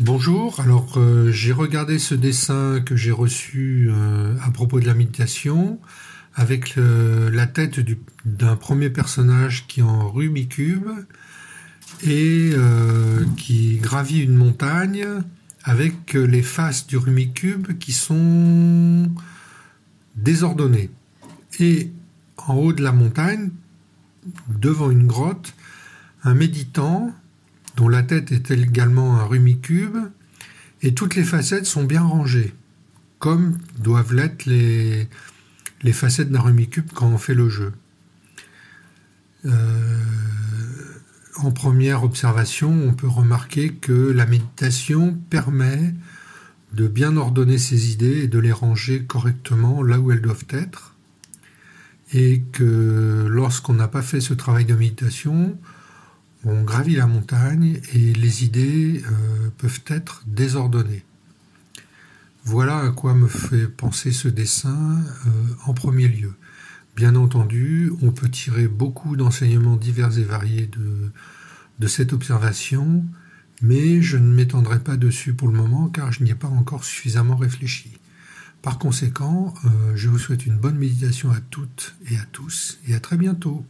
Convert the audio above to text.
Bonjour, alors euh, j'ai regardé ce dessin que j'ai reçu euh, à propos de la méditation avec la tête d'un premier personnage qui est en Rubikube et euh, qui gravit une montagne avec les faces du Rubikube qui sont désordonnées. Et en haut de la montagne, devant une grotte, un méditant dont la tête est également un rumicube, et toutes les facettes sont bien rangées, comme doivent l'être les, facettes d'un rumicube quand on fait le jeu. Euh, en première observation, on peut remarquer que la méditation permet de bien ordonner ses idées et de les ranger correctement là où elles doivent être, et que lorsqu'on n'a pas fait ce travail de méditation, on gravit la montagne et les idées euh, peuvent être désordonnées. Voilà à quoi me fait penser ce dessin euh, en premier lieu. Bien entendu, on peut tirer beaucoup d'enseignements divers et variés de, cette observation, mais je ne m'étendrai pas dessus pour le moment car je n'y ai pas encore suffisamment réfléchi. Par conséquent, euh, je vous souhaite une bonne méditation à toutes et à tous et à très bientôt.